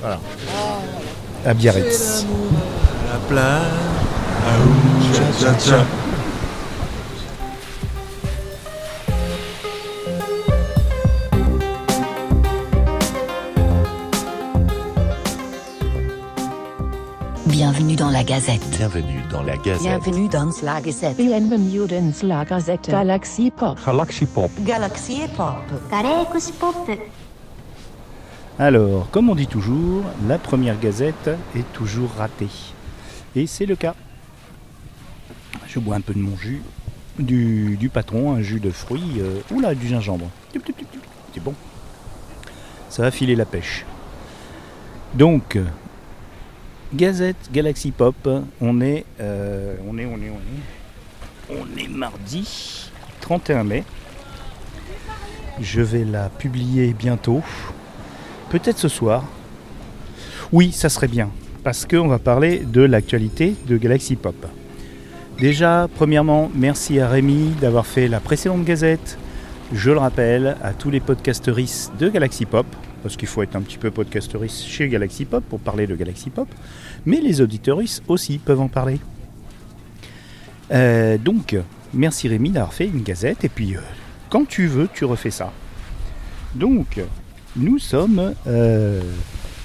Voilà. À Biarritz. Bienvenue dans la Gazette. Bienvenue dans la Gazette. Bienvenue dans la Gazette. Bienvenue dans la Gazette. Galaxy Pop. Galaxy Pop. Galaxy Pop. Galaxy Pop. Alors, comme on dit toujours, la première gazette est toujours ratée. Et c'est le cas. Je bois un peu de mon jus, du, patron, un jus de fruits, euh, oula, du gingembre. C'est bon. Ça va filer la pêche. Donc, Gazette Galaxy Pop, on est, euh, on est, on est, on est, on est mardi 31 mai. Je vais la publier bientôt. Peut-être ce soir. Oui, ça serait bien. Parce qu'on va parler de l'actualité de Galaxy Pop. Déjà, premièrement, merci à Rémi d'avoir fait la précédente gazette. Je le rappelle à tous les podcasteristes de Galaxy Pop, parce qu'il faut être un petit peu podcasteriste chez Galaxy Pop pour parler de Galaxy Pop, mais les auditoristes aussi peuvent en parler. Euh, donc, merci Rémi d'avoir fait une gazette, et puis euh, quand tu veux, tu refais ça. Donc, nous sommes euh,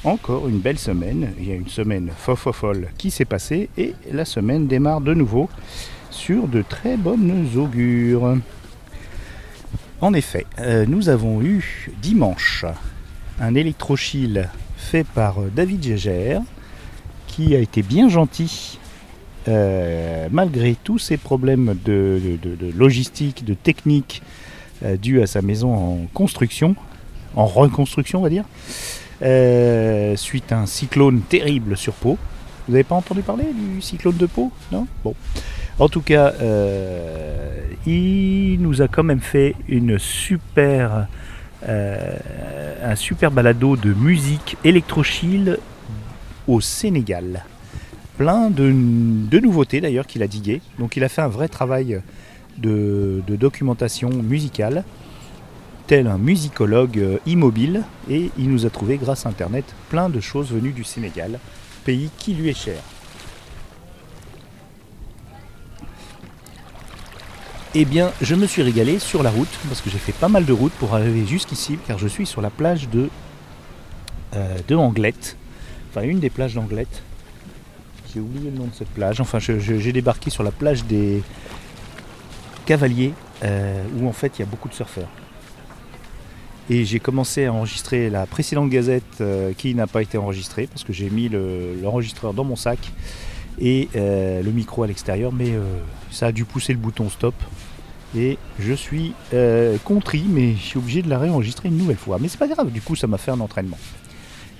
encore une belle semaine. Il y a une semaine fofofolle qui s'est passée et la semaine démarre de nouveau sur de très bonnes augures. En effet, euh, nous avons eu dimanche un électrochile fait par David Gégère qui a été bien gentil euh, malgré tous ces problèmes de logistique, de technique euh, dus à sa maison en construction, en reconstruction on va dire, euh, suite à un cyclone terrible sur Pau. Vous n'avez pas entendu parler du cyclone de Pau Non? Bon. En tout cas, euh, il nous a quand même fait une super, euh, un super balado de musique électrochile au Sénégal. Plein de, de nouveautés d'ailleurs qu'il a digué. Donc il a fait un vrai travail de, de documentation musicale, tel un musicologue euh, immobile, et il nous a trouvé grâce à Internet plein de choses venues du Sénégal, pays qui lui est cher. Eh bien, je me suis régalé sur la route, parce que j'ai fait pas mal de route pour arriver jusqu'ici, car je suis sur la plage de, euh, de Anglette, enfin une des plages d'Anglette. J'ai oublié le nom de cette plage, enfin j'ai débarqué sur la plage des Cavaliers, euh, où en fait il y a beaucoup de surfeurs. Et j'ai commencé à enregistrer la précédente gazette euh, qui n'a pas été enregistrée, parce que j'ai mis le- l'enregistreur dans mon sac et euh, le micro à l'extérieur, mais euh, ça a dû pousser le bouton stop. Et je suis contrit, mais je suis obligé de la réenregistrer une nouvelle fois. Mais c'est pas grave, du coup ça m'a fait un entraînement.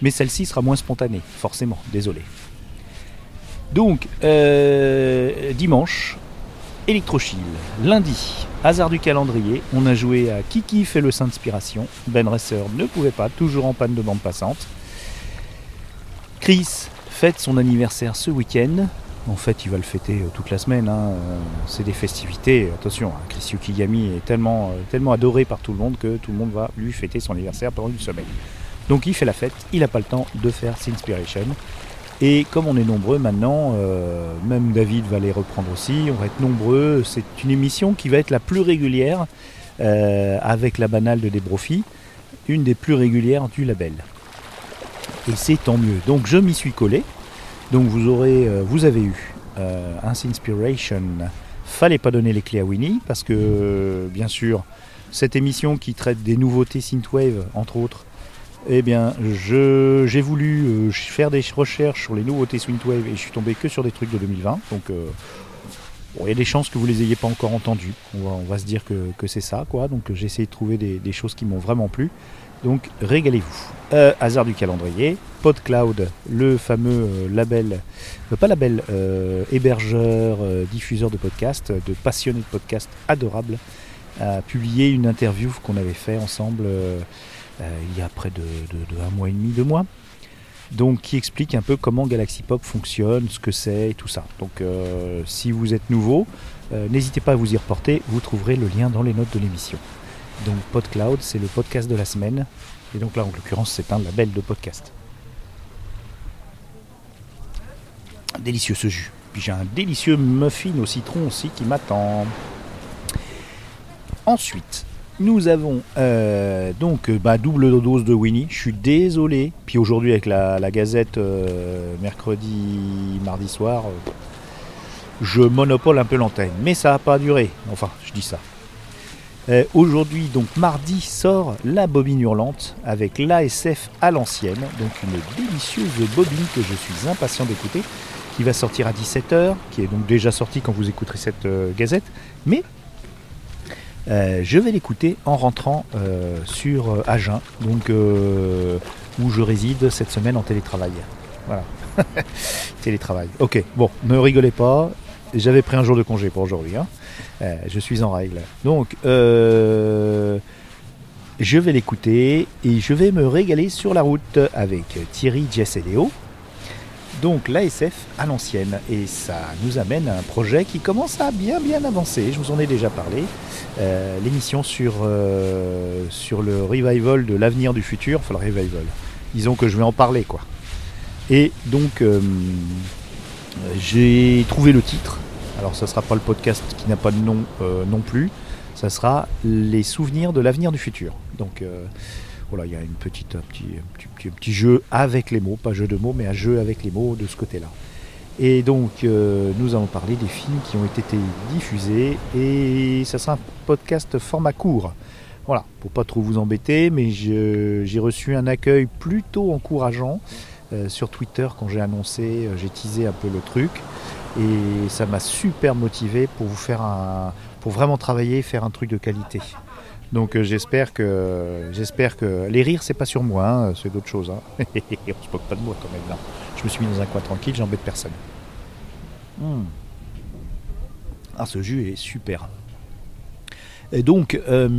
Mais celle-ci sera moins spontanée, forcément, désolé. Donc, dimanche, Electrochile. Lundi, hasard du calendrier, on a joué à Kiki fait le Saint-Inspiration. Ben Resser ne pouvait pas, toujours en panne de bande passante. Chris fête son anniversaire ce week-end. En fait, il va le fêter euh, toute la semaine. hein. Euh, C'est des festivités. Attention, hein, Chris Yukigami est tellement, euh, tellement adoré par tout le monde que tout le monde va lui fêter son anniversaire pendant une semaine. Donc il fait la fête, il n'a pas le temps de faire Inspiration. Et comme on est nombreux maintenant, euh, même David va les reprendre aussi, on va être nombreux. C'est une émission qui va être la plus régulière euh, avec la banale de Debrofi, une des plus régulières du label. Et c'est tant mieux. Donc je m'y suis collé. Donc vous aurez, euh, vous avez eu un Inspiration. Fallait pas donner les clés à Winnie parce que bien sûr cette émission qui traite des nouveautés synthwave entre autres. Eh bien, j'ai voulu euh, faire des recherches sur les nouveautés synthwave et je suis tombé que sur des trucs de 2020. Donc euh, il y a des chances que vous les ayez pas encore entendus. On va, se dire que, c'est ça, quoi. Donc j'ai essayé de trouver des, choses qui m'ont vraiment plu. Donc régalez-vous. Euh, hasard du calendrier, PodCloud, le fameux label, pas label, hébergeur, diffuseur de podcasts, de passionnés de podcasts adorables, a publié une interview qu'on avait fait ensemble il y a près de un mois et demi, deux mois. Donc qui explique un peu comment Galaxy Pop fonctionne, ce que c'est et tout ça. Donc euh, si vous êtes nouveau, euh, n'hésitez pas à vous y reporter, vous trouverez le lien dans les notes de l'émission. Donc PodCloud, c'est le podcast de la semaine. Et donc là, en l'occurrence, c'est un label de podcast. délicieux ce jus. Puis j'ai un délicieux muffin au citron aussi qui m'attend. Ensuite, nous avons euh, donc euh, bah, double dose de Winnie. Je suis désolé. Puis aujourd'hui avec la, Gazette euh, mercredi, mardi soir, je monopole un peu l'antenne. Mais ça n'a pas duré. Enfin, je dis ça. Aujourd'hui, donc mardi, sort la bobine hurlante avec l'ASF à l'ancienne. Donc une délicieuse bobine que je suis impatient d'écouter, qui va sortir à 17h, qui est donc déjà sortie quand vous écouterez cette gazette. Mais euh, je vais l'écouter en rentrant euh, sur euh, Agen, donc où je réside cette semaine en télétravail. Voilà. télétravail. Ok, bon, ne rigolez pas. J'avais pris un jour de congé pour aujourd'hui. hein. Je suis en règle. Donc, je vais l'écouter et je vais me régaler sur la route avec Thierry, Léo. Donc l'ASF à l'ancienne. Et ça nous amène à un projet qui commence à bien bien avancer. Je vous en ai déjà parlé. Euh, L'émission sur, euh, sur le revival de l'avenir du futur. Enfin le revival. Disons que je vais en parler quoi. Et donc euh, j'ai trouvé le titre. Alors ça sera pas le podcast qui n'a pas de nom non plus. Ça sera les souvenirs de l'avenir du futur. Donc voilà, il y a un petit, un petit, petit- petit jeu avec les mots, pas jeu de mots, mais un jeu avec les mots de ce côté-là. Et donc, euh, nous allons parler des films qui ont été diffusés et ça sera un podcast format court. Voilà, pour pas trop vous embêter, mais j'ai reçu un accueil plutôt encourageant euh, sur Twitter quand j'ai annoncé, euh, j'ai teasé un peu le truc et ça m'a super motivé pour vous faire un, pour vraiment travailler, et faire un truc de qualité. Donc euh, j'espère que j'espère que les rires c'est pas sur moi, hein, c'est d'autres choses. Hein. On se moque pas de moi quand même là. Je me suis mis dans un coin tranquille, j'embête personne. Hmm. Ah ce jus est super. Et donc euh,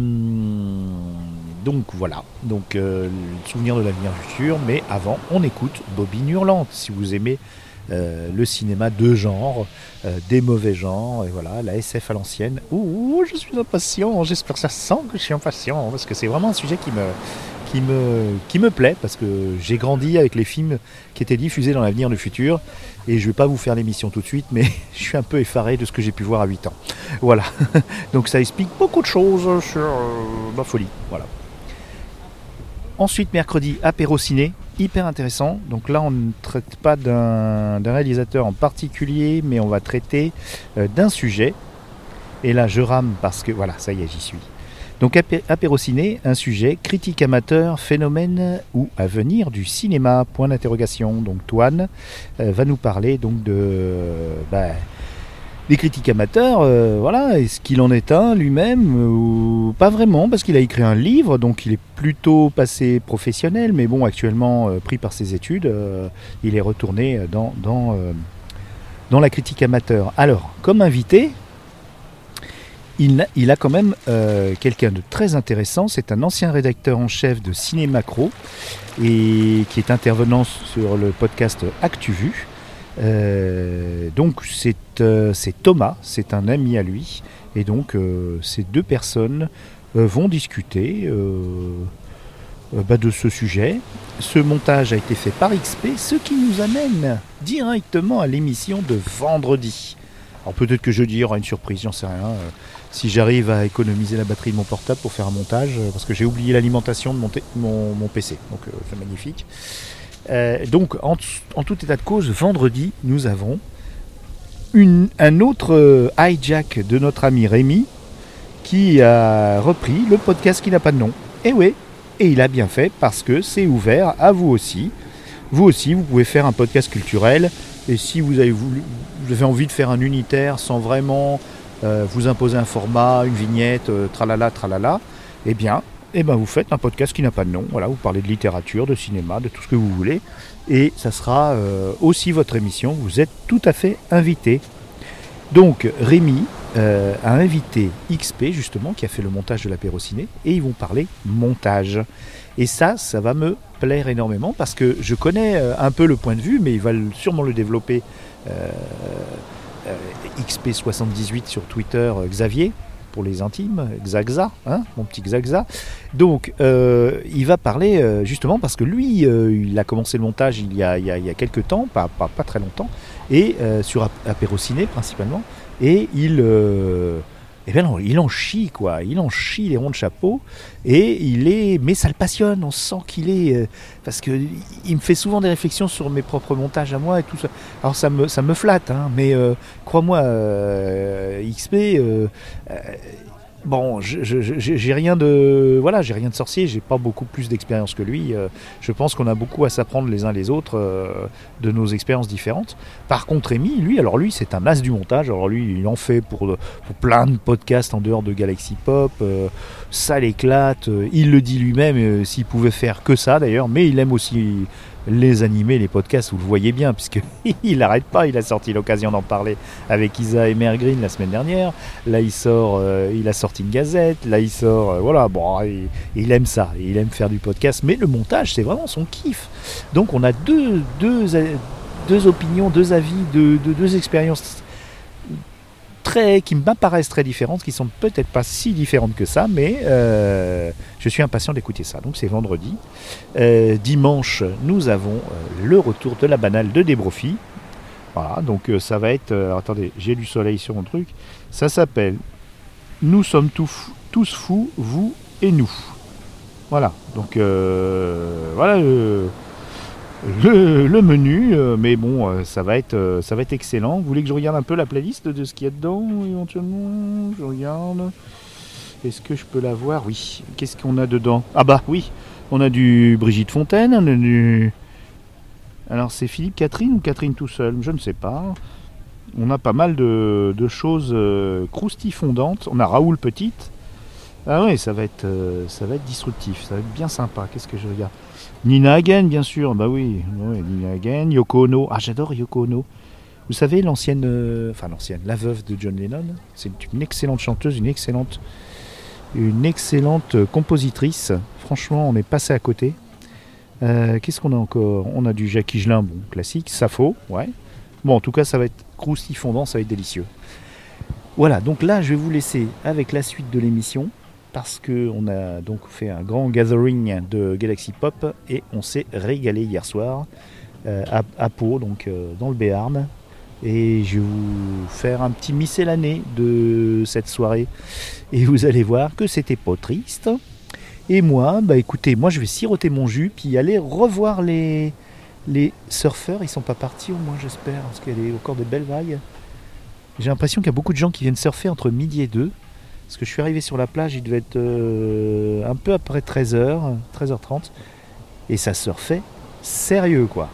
donc voilà, donc euh, le souvenir de l'avenir futur, mais avant on écoute Bobine Hurlante si vous aimez euh, le cinéma de genre, euh, des mauvais genres, et voilà, la SF à l'ancienne. Ouh, je suis impatient, j'espère que ça sent que je suis impatient, parce que c'est vraiment un sujet qui me, qui me, qui me plaît, parce que j'ai grandi avec les films qui étaient diffusés dans l'avenir du futur, et je vais pas vous faire l'émission tout de suite, mais je suis un peu effaré de ce que j'ai pu voir à 8 ans. Voilà, donc ça explique beaucoup de choses sur euh, ma folie, voilà. Ensuite, mercredi, apéro ciné, hyper intéressant. Donc là, on ne traite pas d'un réalisateur en particulier, mais on va traiter euh, d'un sujet. Et là, je rame parce que, voilà, ça y est, j'y suis. Donc apé- apéro ciné, un sujet, critique amateur, phénomène ou avenir du cinéma, point d'interrogation. Donc Toine euh, va nous parler de... euh, bah, des critiques amateurs, euh, voilà, est-ce qu'il en est un lui-même euh, ou pas vraiment parce qu'il a écrit un livre, donc il est plutôt passé professionnel, mais bon, actuellement euh, pris par ses études, il est retourné dans, la critique amateur. Alors, comme invité, il, n'a- il a quand même quelqu'un de très intéressant, c'est un ancien rédacteur en chef de Ciné Macro et qui est intervenant sur le podcast ActuVu. Euh, donc c'est euh, c'est Thomas, c'est un ami à lui, et donc euh, ces deux personnes vont discuter bah, de ce sujet. Ce montage a été fait par XP, ce qui nous amène directement à l'émission de vendredi. Alors peut-être que jeudi il y aura une surprise, j'en sais rien. si j'arrive à économiser la batterie de mon portable pour faire un montage, parce que j'ai oublié l'alimentation de mon, PC, donc c'est magnifique. Euh, donc, en, tout état de cause, vendredi, nous avons un autre euh, hijack de notre ami Rémi qui a repris le podcast qui n'a pas de nom. Et oui, et il a bien fait parce que c'est ouvert à vous aussi. Vous aussi, vous pouvez faire un podcast culturel. Et si vous avez, envie de faire un unitaire sans vraiment euh, vous imposer un format, une vignette, tralala, tralala, eh bien, eh ben vous faites un podcast qui n'a pas de nom. Voilà, vous parlez de littérature, de cinéma, de tout ce que vous voulez. Et ça sera euh, aussi votre émission. Vous êtes tout à fait invité. Donc Rémi euh, a invité XP justement qui a fait le montage de l'apéro ciné et ils vont parler montage. Et ça, ça va me plaire énormément parce que je connais euh, un peu le point de vue, mais il va sûrement le développer euh, euh, XP78 sur Twitter, Xavier. Pour les intimes, Xaxa, hein, mon petit Xaxa. Donc, euh, il va parler euh, justement parce que lui, euh, il a commencé le montage il y a, il y a, quelques temps, pas, pas, pas très longtemps, et sur Ap- Apérociné principalement, et il, eh ben non, il en chie quoi, il en chie les ronds de chapeau, et il est, mais ça le passionne, on sent qu'il est, euh, parce que il me fait souvent des réflexions sur mes propres montages à moi et tout ça. Alors ça me, flatte, hein, mais euh, crois-moi, euh, XP, bon, j'ai rien de, voilà, j'ai rien de sorcier, j'ai pas beaucoup plus d'expérience que lui. euh, je pense qu'on a beaucoup à s'apprendre les uns les autres euh, de nos expériences différentes. Par contre, Rémi, lui, alors lui, c'est un as du montage. Alors lui, il en fait pour, plein de podcasts en dehors de Galaxy Pop. euh, ça l'éclate. il le dit lui-même, s'il pouvait faire que ça d'ailleurs, mais il aime aussi les animés, les podcasts, vous le voyez bien, puisque il n'arrête pas. Il a sorti l'occasion d'en parler avec Isa et Mère Green la semaine dernière. Là, il sort, euh, il a sorti une gazette. Là, il sort, euh, voilà, bon, il, aime ça. Il aime faire du podcast, mais le montage, c'est vraiment son kiff. Donc, on a deux, deux, deux opinions, deux avis, deux, deux, deux expériences très, qui m'apparaissent très différentes, qui sont peut-être pas si différentes que ça, mais euh, je suis impatient d'écouter ça. Donc c'est vendredi. Euh, dimanche, nous avons euh, le retour de la banale de Débrofi. Voilà, donc ça va être. attendez, j'ai du soleil sur mon truc. Ça s'appelle Nous sommes tous, tous fous, vous et nous. Voilà, donc voilà le, menu, euh, mais bon, euh, ça va, être, euh, ça va être excellent. Vous voulez que je regarde un peu la playlist de ce qu'il y a dedans, éventuellement? Je regarde. Est-ce que je peux la voir? Oui. Qu'est-ce qu'on a dedans? Ah bah oui, on a du Brigitte Fontaine, on a du... Alors c'est Philippe Catherine ou Catherine tout seul? Je ne sais pas. On a pas mal de, de choses croustifondantes. On a Raoul Petite. Ah oui, ça va être, ça va être disruptif, ça va être bien sympa. Qu'est-ce que je regarde? Nina Hagen, bien sûr. Bah oui, ouais, Nina Hagen, Yoko Ono. Ah, j'adore Yoko Ono. Vous savez, l'ancienne, euh, enfin l'ancienne, la veuve de John Lennon, c'est une excellente chanteuse, une excellente, une excellente compositrice. Franchement, on est passé à côté. Euh, Qu'est-ce qu'on a encore? On a du Jacques Higelin, bon, classique, Sappho, ouais. Bon, en tout cas, ça va être croustifondant, ça va être délicieux. Voilà, donc là, je vais vous laisser avec la suite de l'émission parce qu'on a donc fait un grand gathering de Galaxy Pop et on s'est régalé hier soir euh, à, Pau, donc euh, dans le Béarn. Et je vais vous faire un petit miscellané de cette soirée. Et vous allez voir que c'était pas triste. Et moi, bah écoutez, moi je vais siroter mon jus, puis aller revoir les, les surfeurs. Ils sont pas partis au moins, j'espère, parce qu'il y a encore des belles vagues. J'ai l'impression qu'il y a beaucoup de gens qui viennent surfer entre midi et 2. Parce que je suis arrivé sur la plage, il devait être euh, un peu après 13h, 13h30. Et ça surfait sérieux, quoi.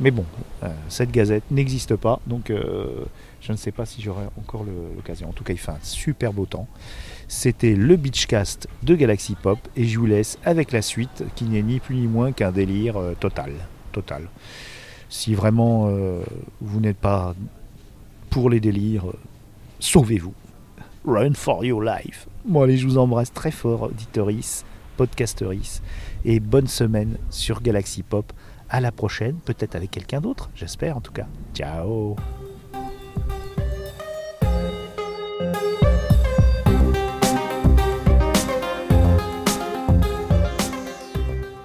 Mais bon, euh, cette gazette n'existe pas, donc euh, je ne sais pas si j'aurai encore l'occasion. En tout cas, il fait un super beau temps. C'était le Beachcast de Galaxy Pop et je vous laisse avec la suite qui n'est ni plus ni moins qu'un délire total. total. Si vraiment vous n'êtes pas pour les délires, sauvez-vous. Run for your life. Bon allez, je vous embrasse très fort, auditoris, podcasteris, et bonne semaine sur Galaxy Pop. À la prochaine, peut-être avec quelqu'un d'autre, j'espère en tout cas. Ciao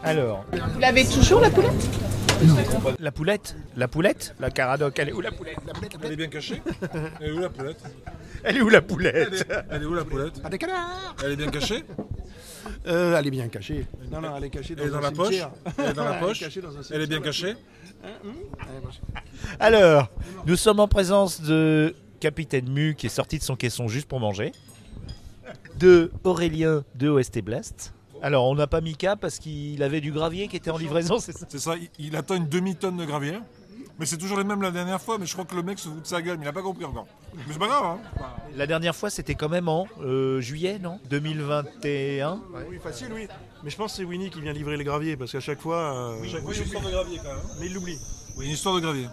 Alors, Vous l'avez toujours la poulette? La poulette La poulette La caradoc, elle est où la poulette? Elle est bien cachée. Elle est où la poulette? Elle est où la poulette? Elle est où la poulette? Ah, des canards. Elle est bien cachée? Euh, Elle est bien cachée. Non, non, elle est cachée dans, Elle est dans la poche? Elle est dans la poche? cachée dans un Elle est bien cachée? Ouais, parce- Alors, nous sommes en présence de Capitaine Mu qui est sorti de son caisson juste pour manger. De Aurélien de OST Blast. Alors, on n'a pas mis K parce qu'il avait du gravier qui était en livraison, c'est ça C'est ça, il, il attend une demi-tonne de gravier. Mais c'est toujours les mêmes la dernière fois, mais je crois que le mec se fout de sa gueule, mais il a pas compris encore. Mais c'est pas grave, hein La dernière fois, c'était quand même en euh, juillet, non? 2021 Oui, facile, oui. Mais je pense que c'est Winnie qui vient livrer les graviers parce qu'à chaque fois. euh, Chaque fois, il y a une histoire de gravier quand même. Mais il l'oublie. Oui, une histoire de gravier.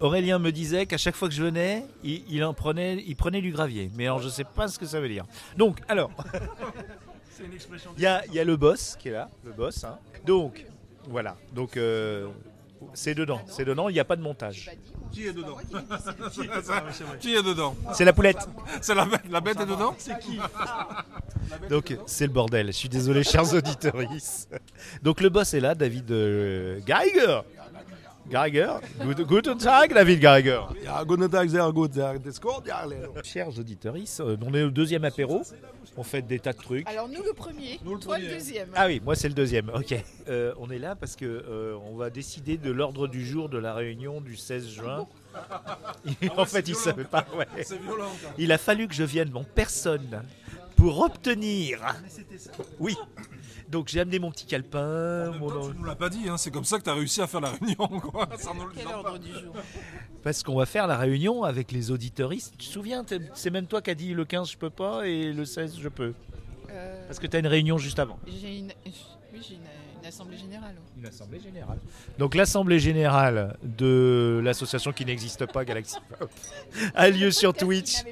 Aurélien me disait qu'à chaque fois que je venais, il, il en prenait, il prenait du gravier. Mais alors, je sais pas ce que ça veut dire. Donc, alors, C'est une expression. il y a, il y a le boss qui est là, le boss. hein. Donc, voilà. Donc, euh, C'est dedans, c'est dedans, il n'y a pas de montage. Qui est dedans? Ah. Qui est dedans? C'est la poulette. C'est la bête, la bête est dedans? C'est qui? Donc c'est le bordel. Je suis désolé, chers auditeurs. Donc le boss est là, David euh, Geiger. Geiger. Good- Guten Tag, David Geiger. Ja, guten Tag, sehr gut. sehr-. Chers auditeurs, on est au deuxième apéro. On fait des tas de trucs. Alors nous le premier, toi le deuxième. Ah oui, moi c'est le deuxième. Ok. Euh, on est là parce que euh, on va décider de l'ordre du jour de la réunion du 16 juin. en fait, il savait pas. ouais. Violent. Il a fallu que je vienne en personne pour obtenir. Oui. Donc j'ai amené mon petit calepin. mon- tu nous l'as pas dit, hein, c'est comme ça que tu as réussi à faire la réunion. Quoi. Sans nous le Quel ordre du jour Parce qu'on va faire la réunion avec les auditeuristes. Tu te souviens, c'est même toi qui as dit le 15 je peux pas et le 16 je peux. Euh, Parce que tu as une réunion juste avant. J'ai une, oui, j'ai une assemblée générale. Une assemblée générale. Donc l'assemblée générale de l'association qui n'existe pas, Galaxy Pop, a lieu sur Twitch.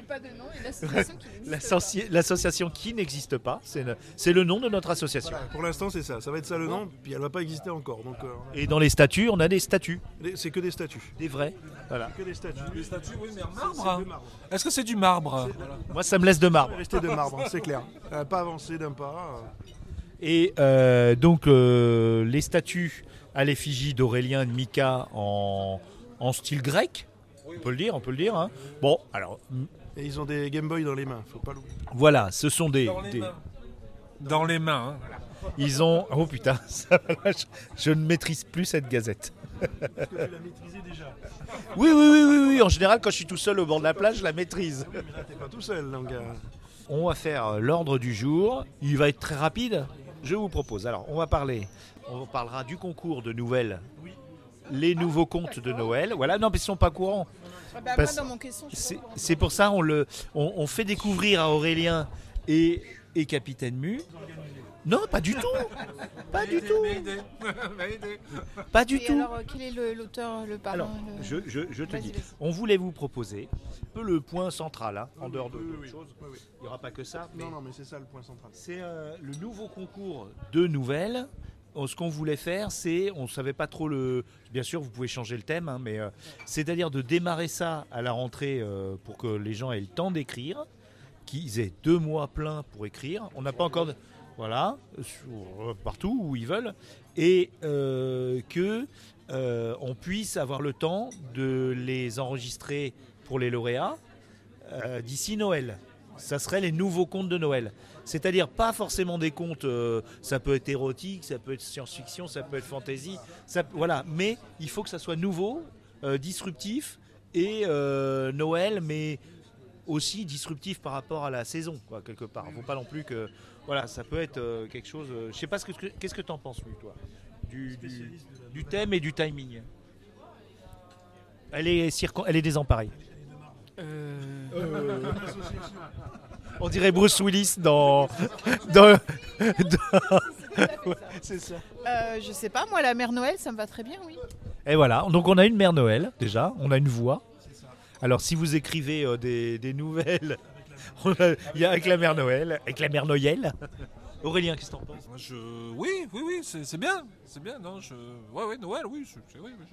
l'association qui n'existe pas. C'est le, nom de notre association. Voilà, pour l'instant, c'est ça. Ça va être ça le nom, puis elle va pas exister encore. Donc, euh, Et dans les statuts, on a des statuts, les- c'est que des statues. des vrais. Voilà. Que des statues. Les statues, oui, mais en hein. marbre. Est-ce que c'est du marbre? Moi, ça me laisse de marbre. Rester de marbre, c'est clair. Euh, pas avancer d'un pas. euh. Et euh, donc euh, les statues à l'effigie d'Aurélien et de Mika en, en style grec, on peut le dire, on peut le dire. hein. Bon, alors Et ils ont des Game Boy dans les mains, faut pas l'oublier. voilà, ce sont des, Dans les des- mains. Dans les mains. hein. ils ont, oh putain, ça va, là, je, je ne maîtrise plus cette gazette. Est-ce que tu l'as maîtrisé déjà Oui, oui, oui, oui, oui. En général, quand je suis tout seul au bord de la plage, je la maîtrise. Mais là, t'es pas tout seul, donc. euh, On va faire l'ordre du jour. Il va être très rapide. Je vous propose. Alors, on va parler. On parlera du concours de nouvelles. Les nouveaux contes de Noël. Voilà, non, mais ils sont pas courants. Ah bah, C'est pour ça on le, on, on fait découvrir à Aurélien et, et Capitaine Mu. Non, pas du tout. Pas du tout. Pas du Et tout. alors, euh, quel est l'auteur, le parrain Alors, le- je, je- je te dis, on voulait vous proposer un peu le point central, hein, en dehors de oui, choses. oui, oui. Il n'y aura pas que ça. mais Non, non, mais c'est ça le point central. C'est euh, le nouveau concours de nouvelles. Euh, Ce qu'on voulait faire, c'est, on ne savait pas trop le. Bien sûr, vous pouvez changer le thème, hein, mais euh, c'est-à-dire de démarrer ça à la rentrée euh, pour que les gens aient le temps d'écrire, qu'ils aient deux mois pleins pour écrire. On n'a pas encore. de- Voilà, euh, partout où ils veulent. Et euh, que euh, on puisse avoir le temps de les enregistrer pour les lauréats euh, d'ici Noël. Ça serait les nouveaux contes de Noël. C'est-à-dire pas forcément des contes, ça peut être érotique, ça peut être science-fiction, ça peut être fantasy, ça, voilà. Mais il faut que ça soit nouveau, disruptif et Noël, mais aussi disruptif par rapport à la saison, quoi, quelque part. Faut pas non plus que, voilà, ça peut être euh, quelque chose. euh, je sais pas ce que qu'est-ce que t'en penses, lui, toi, du, du, du thème et du timing. Elle est circon- elle est désemparée. Euh, On dirait Bruce Willis dans. dans, dans- c'est ça. euh, je sais pas, moi la mère Noël, ça me va très bien, oui. Et voilà, donc on a une mère Noël déjà, on a une voix. Alors si vous écrivez euh, des, des nouvelles, il y a avec la mère Noël, avec la mère Noël. Aurélien, qu'est-ce que t'en penses? Moi, je... Oui, oui, oui, c'est c'est bien. C'est bien, non je... Ouais, ouais, Noël, oui. c'est- oui, oui,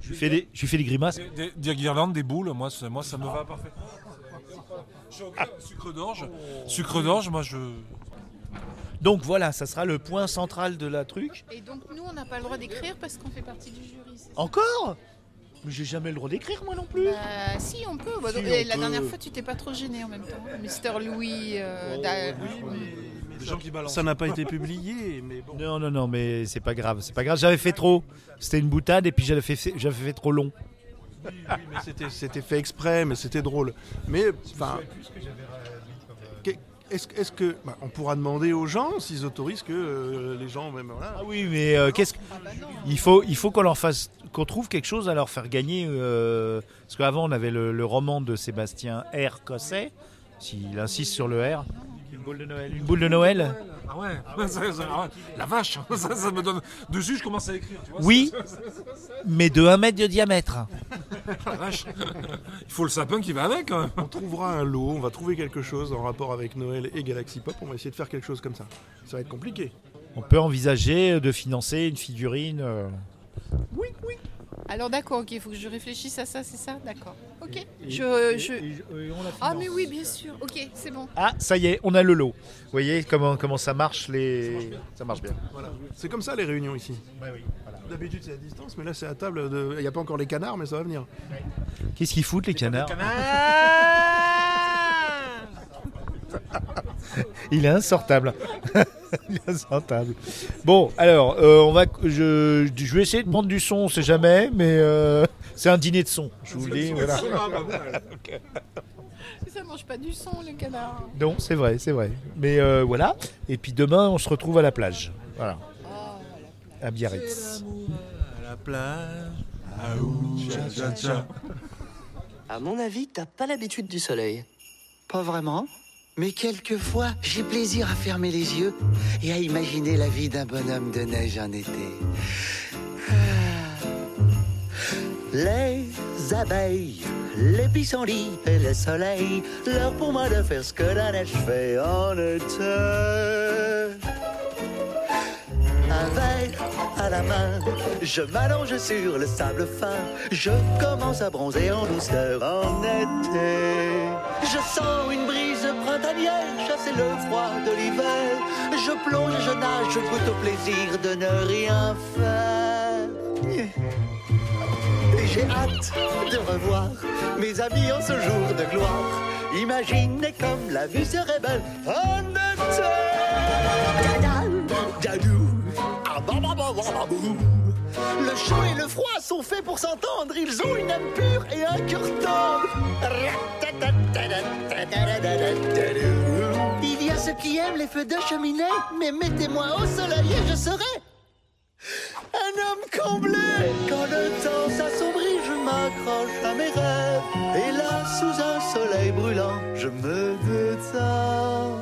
je lui, fais des, je lui fais des grimaces. Des, des- des guirlandes, des boules, moi, ça- moi ça me va parfaitement. Sucre d'orge. Sucre d'orge, moi je. Donc voilà, ça sera le point central de la truc. Et donc nous, on n'a pas le droit d'écrire parce qu'on fait partie du jury. c'est ça? Encore? Mais j'ai jamais le droit d'écrire moi non plus. Bah, si, on peut. Bah, Si, et on la peut. dernière fois, tu t'es pas trop gêné en même temps. Mister Louis. euh, Da- Les gens qui balancent. Ça n'a pas été publié, mais bon. Non, non, non, mais c'est pas grave, c'est pas grave. J'avais fait trop. C'était une boutade et puis j'avais fait, j'avais fait trop long. Oui, oui, mais c'était- c'était fait exprès, mais c'était drôle. Mais enfin, que- est-ce que- est-ce que bah, on pourra demander aux gens s'ils autorisent que euh, les gens même voilà. Ah oui, mais euh, qu'est-ce que Ah bah. Il faut, il faut qu'on leur fasse, qu'on trouve quelque chose à leur faire gagner. euh, parce qu'avant, on avait le, le roman de Sébastien R. Cosset. S'il insiste sur le R. Une boule de Noël. Une boule de Noël Ah ouais, ça- ça- ah ouais. La vache, ça, ça me donne. Dessus, je commence à écrire, tu vois. Oui, mais de 1 mètre de diamètre. La vache. Il faut le sapin qui va avec. hein. On trouvera un lot, on va trouver quelque chose en rapport avec Noël et Galaxy Pop. On va essayer de faire quelque chose comme ça. Ça va être compliqué. On peut envisager de financer une figurine. euh. Alors d'accord, ok, il faut que je réfléchisse à ça, c'est ça D'accord. Ok. Je, je... Ah mais oui, bien sûr. Ok, c'est bon. Ah, ça y est, on a le lot. Vous voyez comment, comment ça marche les... Ça marche bien. Voilà. C'est comme ça les réunions ici. D'habitude c'est à distance, mais là c'est à table. de- Il n'y a pas encore les canards, mais ça va venir. Qu'est-ce qu'ils foutent les canards Il est insortable. Il est insortable. Bon, alors, euh, on va, je, je vais essayer de prendre du son, on sait jamais, mais euh, c'est un dîner de son. Je vous le dis. Voilà. Ça mange pas du son, le canard. Non, c'est vrai, c'est vrai. Mais euh, voilà. Et puis demain, on se retrouve à la plage. Voilà. À Biarritz. À la plage. Ah ouh, tcha, tcha, tcha. À mon avis, t'as pas l'habitude du soleil. Pas vraiment Mais quelquefois, j'ai plaisir à fermer les yeux et à imaginer la vie d'un bonhomme de neige en été. Ah. Les abeilles, les pissenlits et le soleil, l'heure pour moi de faire ce que la neige fait en été. Un verre à la main, je m'allonge sur le sable fin. Je commence à bronzer en douceur en été. Je sens une brise printanière chasser le froid de l'hiver. Je plonge, je nage, je goûte au plaisir de ne rien faire. Et j'ai hâte de revoir mes amis en ce jour de gloire. Imaginez comme la vie serait belle en été. Le chaud et le froid sont faits pour s'entendre. Ils ont une âme pure et un cœur tendre. Il y a ceux qui aiment les feux de cheminée, mais mettez-moi au soleil et je serai un homme comblé. Quand le temps s'assombrit, je m'accroche à mes rêves. Et là, sous un soleil brûlant, je me détends.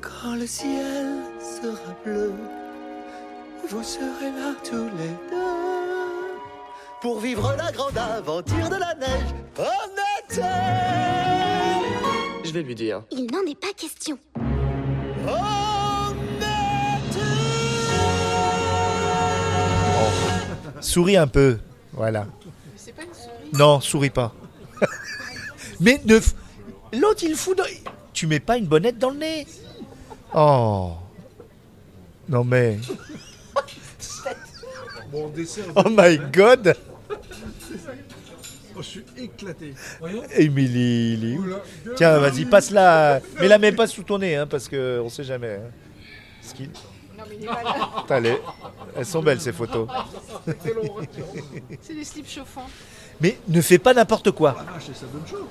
Quand le ciel sera bleu, vous serez là tous les deux. Pour vivre la grande aventure de la neige en été. Je vais lui dire. Il n'en est pas question. En été. Souris un peu. Voilà. Mais c'est pas une souris. Non, souris pas. Mais ne. f- L'autre, il fout. dans- Tu mets pas une bonnette dans le nez. Oh. Non mais. Bon dessert. Oh my god. je suis éclaté. Émilie. il est où Tiens, vas-y, passe-la. Mais la mets pas sous ton nez, hein, parce que on sait jamais. hein. Ce qui- Non mais il est malade. Putain, les- Elles sont belles ces photos. C'est les slips chauffants. Mais ne fais pas n'importe quoi. Ah, ça donne chaud.